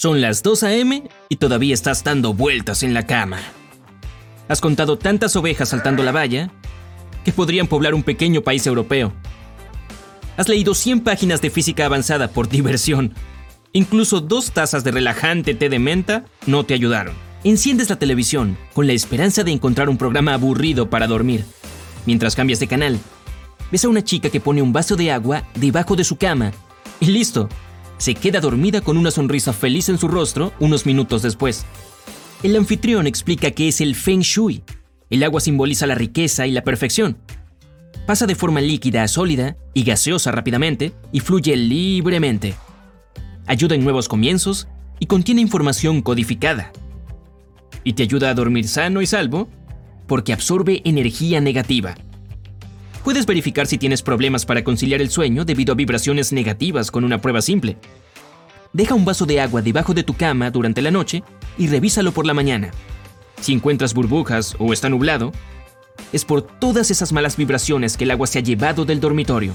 Son las 2 a.m. y todavía estás dando vueltas en la cama. Has contado tantas ovejas saltando la valla que podrían poblar un pequeño país europeo. Has leído 100 páginas de física avanzada por diversión. Incluso dos tazas de relajante té de menta no te ayudaron. Enciendes la televisión con la esperanza de encontrar un programa aburrido para dormir. Mientras cambias de canal, ves a una chica que pone un vaso de agua debajo de su cama y listo, se queda dormida con una sonrisa feliz en su rostro unos minutos después. El anfitrión explica que es el Feng Shui. El agua simboliza la riqueza y la perfección. Pasa de forma líquida a sólida y gaseosa rápidamente y fluye libremente. Ayuda en nuevos comienzos y contiene información codificada. Y te ayuda a dormir sano y salvo porque absorbe energía negativa. Puedes verificar si tienes problemas para conciliar el sueño debido a vibraciones negativas con una prueba simple. Deja un vaso de agua debajo de tu cama durante la noche y revísalo por la mañana. Si encuentras burbujas o está nublado, es por todas esas malas vibraciones que el agua se ha llevado del dormitorio.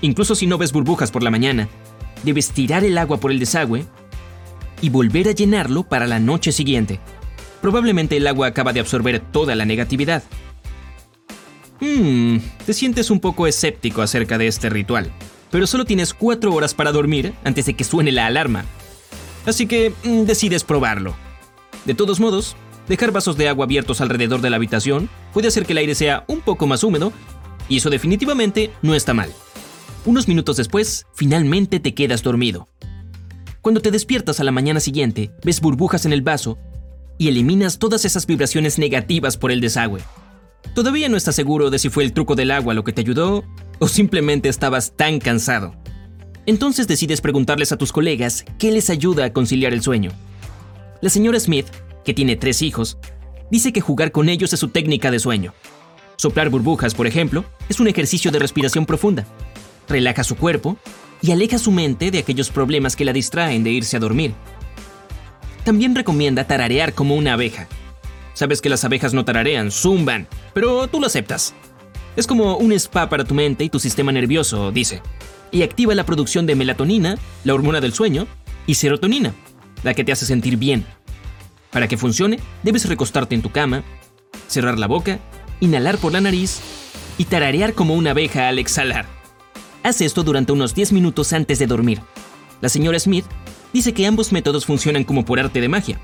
Incluso si no ves burbujas por la mañana, debes tirar el agua por el desagüe y volver a llenarlo para la noche siguiente. Probablemente el agua acaba de absorber toda la negatividad. Hmm, te sientes un poco escéptico acerca de este ritual, pero solo tienes cuatro horas para dormir antes de que suene la alarma. Así que mm, decides probarlo. De todos modos, dejar vasos de agua abiertos alrededor de la habitación puede hacer que el aire sea un poco más húmedo, y eso definitivamente no está mal. Unos minutos después, finalmente te quedas dormido. Cuando te despiertas a la mañana siguiente, ves burbujas en el vaso y eliminas todas esas vibraciones negativas por el desagüe. Todavía no estás seguro de si fue el truco del agua lo que te ayudó o simplemente estabas tan cansado. Entonces decides preguntarles a tus colegas qué les ayuda a conciliar el sueño. La señora Smith, que tiene tres hijos, dice que jugar con ellos es su técnica de sueño. Soplar burbujas, por ejemplo, es un ejercicio de respiración profunda. Relaja su cuerpo y aleja su mente de aquellos problemas que la distraen de irse a dormir. También recomienda tararear como una abeja, Sabes que las abejas no tararean, zumban, pero tú lo aceptas. Es como un spa para tu mente y tu sistema nervioso, dice. Y activa la producción de melatonina, la hormona del sueño, y serotonina, la que te hace sentir bien. Para que funcione, debes recostarte en tu cama, cerrar la boca, inhalar por la nariz y tararear como una abeja al exhalar. Haz esto durante unos 10 minutos antes de dormir. La señora Smith dice que ambos métodos funcionan como por arte de magia.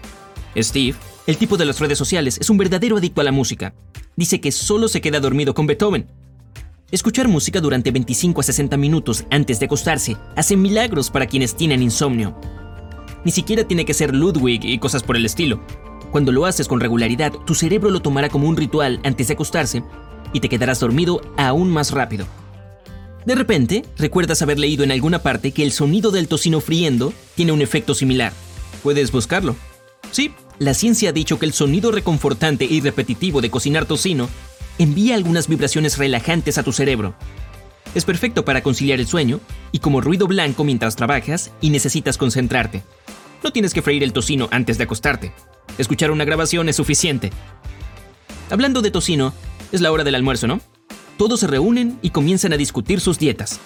Steve el tipo de las redes sociales es un verdadero adicto a la música. Dice que solo se queda dormido con Beethoven. Escuchar música durante 25 a 60 minutos antes de acostarse hace milagros para quienes tienen insomnio. Ni siquiera tiene que ser Ludwig y cosas por el estilo. Cuando lo haces con regularidad, tu cerebro lo tomará como un ritual antes de acostarse y te quedarás dormido aún más rápido. De repente, recuerdas haber leído en alguna parte que el sonido del tocino friendo tiene un efecto similar. Puedes buscarlo. La ciencia ha dicho que el sonido reconfortante y repetitivo de cocinar tocino envía algunas vibraciones relajantes a tu cerebro. Es perfecto para conciliar el sueño y como ruido blanco mientras trabajas y necesitas concentrarte. No tienes que freír el tocino antes de acostarte. Escuchar una grabación es suficiente. Hablando de tocino, es la hora del almuerzo, ¿no? Todos se reúnen y comienzan a discutir sus dietas.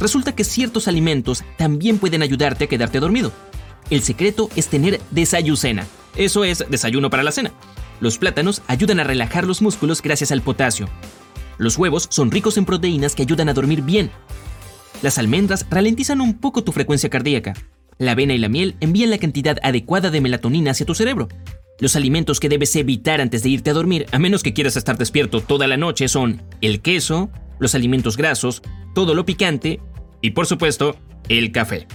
Resulta que ciertos alimentos también pueden ayudarte a quedarte dormido. El secreto es tener desayucena. Eso es desayuno para la cena. Los plátanos ayudan a relajar los músculos gracias al potasio. Los huevos son ricos en proteínas que ayudan a dormir bien. Las almendras ralentizan un poco tu frecuencia cardíaca. La avena y la miel envían la cantidad adecuada de melatonina hacia tu cerebro. Los alimentos que debes evitar antes de irte a dormir, a menos que quieras estar despierto toda la noche, son el queso, los alimentos grasos, todo lo picante y, por supuesto, el café.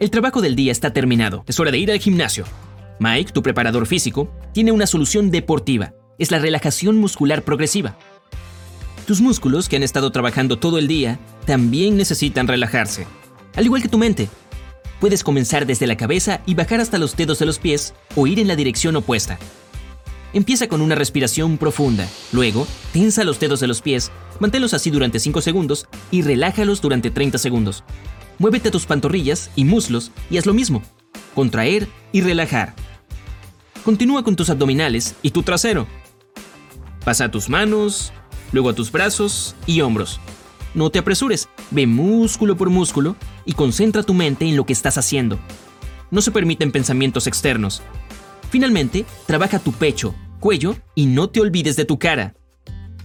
El trabajo del día está terminado. Es hora de ir al gimnasio. Mike, tu preparador físico, tiene una solución deportiva. Es la relajación muscular progresiva. Tus músculos, que han estado trabajando todo el día, también necesitan relajarse. Al igual que tu mente. Puedes comenzar desde la cabeza y bajar hasta los dedos de los pies o ir en la dirección opuesta. Empieza con una respiración profunda. Luego, tensa los dedos de los pies, manténlos así durante 5 segundos y relájalos durante 30 segundos. Muévete tus pantorrillas y muslos y haz lo mismo. Contraer y relajar. Continúa con tus abdominales y tu trasero. Pasa a tus manos, luego a tus brazos y hombros. No te apresures, ve músculo por músculo y concentra tu mente en lo que estás haciendo. No se permiten pensamientos externos. Finalmente, trabaja tu pecho, cuello y no te olvides de tu cara.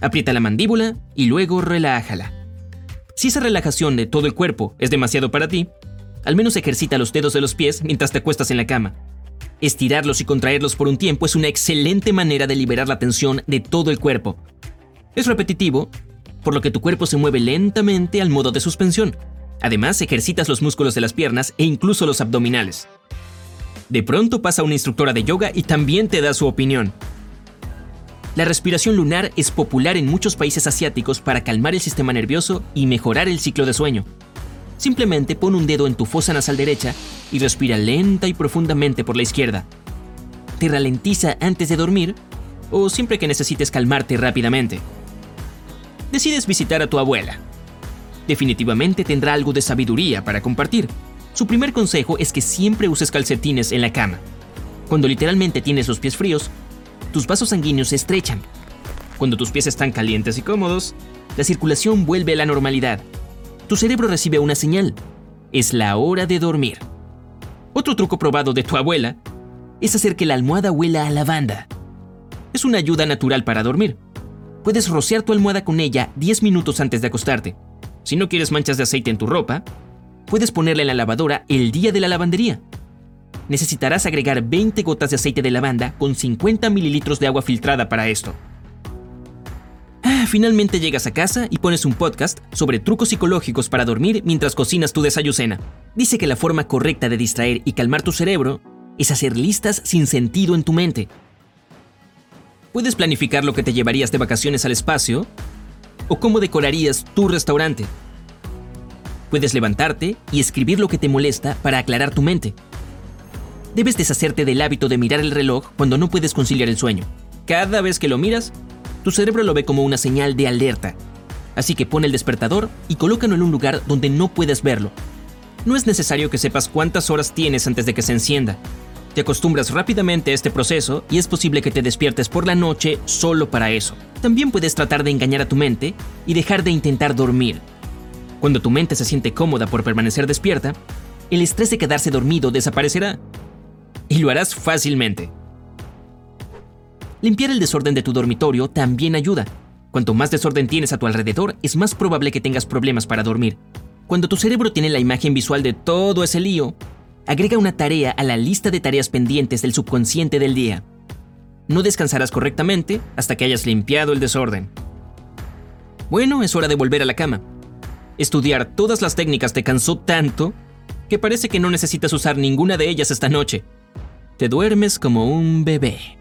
Aprieta la mandíbula y luego relájala. Si esa relajación de todo el cuerpo es demasiado para ti, al menos ejercita los dedos de los pies mientras te acuestas en la cama. Estirarlos y contraerlos por un tiempo es una excelente manera de liberar la tensión de todo el cuerpo. Es repetitivo, por lo que tu cuerpo se mueve lentamente al modo de suspensión. Además, ejercitas los músculos de las piernas e incluso los abdominales. De pronto pasa una instructora de yoga y también te da su opinión. La respiración lunar es popular en muchos países asiáticos para calmar el sistema nervioso y mejorar el ciclo de sueño. Simplemente pon un dedo en tu fosa nasal derecha y respira lenta y profundamente por la izquierda. Te ralentiza antes de dormir o siempre que necesites calmarte rápidamente decides visitar a tu abuela. Definitivamente tendrá algo de sabiduría para compartir. Su primer consejo es que siempre uses calcetines en la cama. Cuando literalmente tienes los pies fríos, tus vasos sanguíneos se estrechan. Cuando tus pies están calientes y cómodos, la circulación vuelve a la normalidad. Tu cerebro recibe una señal. Es la hora de dormir. Otro truco probado de tu abuela es hacer que la almohada huela a lavanda. Es una ayuda natural para dormir puedes rociar tu almohada con ella 10 minutos antes de acostarte. Si no quieres manchas de aceite en tu ropa, puedes ponerla en la lavadora el día de la lavandería. Necesitarás agregar 20 gotas de aceite de lavanda con 50 mililitros de agua filtrada para esto. Ah, finalmente llegas a casa y pones un podcast sobre trucos psicológicos para dormir mientras cocinas tu desayucena. Dice que la forma correcta de distraer y calmar tu cerebro es hacer listas sin sentido en tu mente Puedes planificar lo que te llevarías de vacaciones al espacio o cómo decorarías tu restaurante. Puedes levantarte y escribir lo que te molesta para aclarar tu mente. Debes deshacerte del hábito de mirar el reloj cuando no puedes conciliar el sueño. Cada vez que lo miras, tu cerebro lo ve como una señal de alerta. Así que pon el despertador y colócalo en un lugar donde no puedas verlo. No es necesario que sepas cuántas horas tienes antes de que se encienda. Te acostumbras rápidamente a este proceso y es posible que te despiertes por la noche solo para eso. También puedes tratar de engañar a tu mente y dejar de intentar dormir. Cuando tu mente se siente cómoda por permanecer despierta, el estrés de quedarse dormido desaparecerá. Y lo harás fácilmente. Limpiar el desorden de tu dormitorio también ayuda. Cuanto más desorden tienes a tu alrededor, es más probable que tengas problemas para dormir. Cuando tu cerebro tiene la imagen visual de todo ese lío, agrega una tarea a la lista de tareas pendientes del subconsciente del día. No descansarás correctamente hasta que hayas limpiado el desorden. Bueno, es hora de volver a la cama. Estudiar todas las técnicas te cansó tanto que parece que no necesitas usar ninguna de ellas esta noche. Te duermes como un bebé.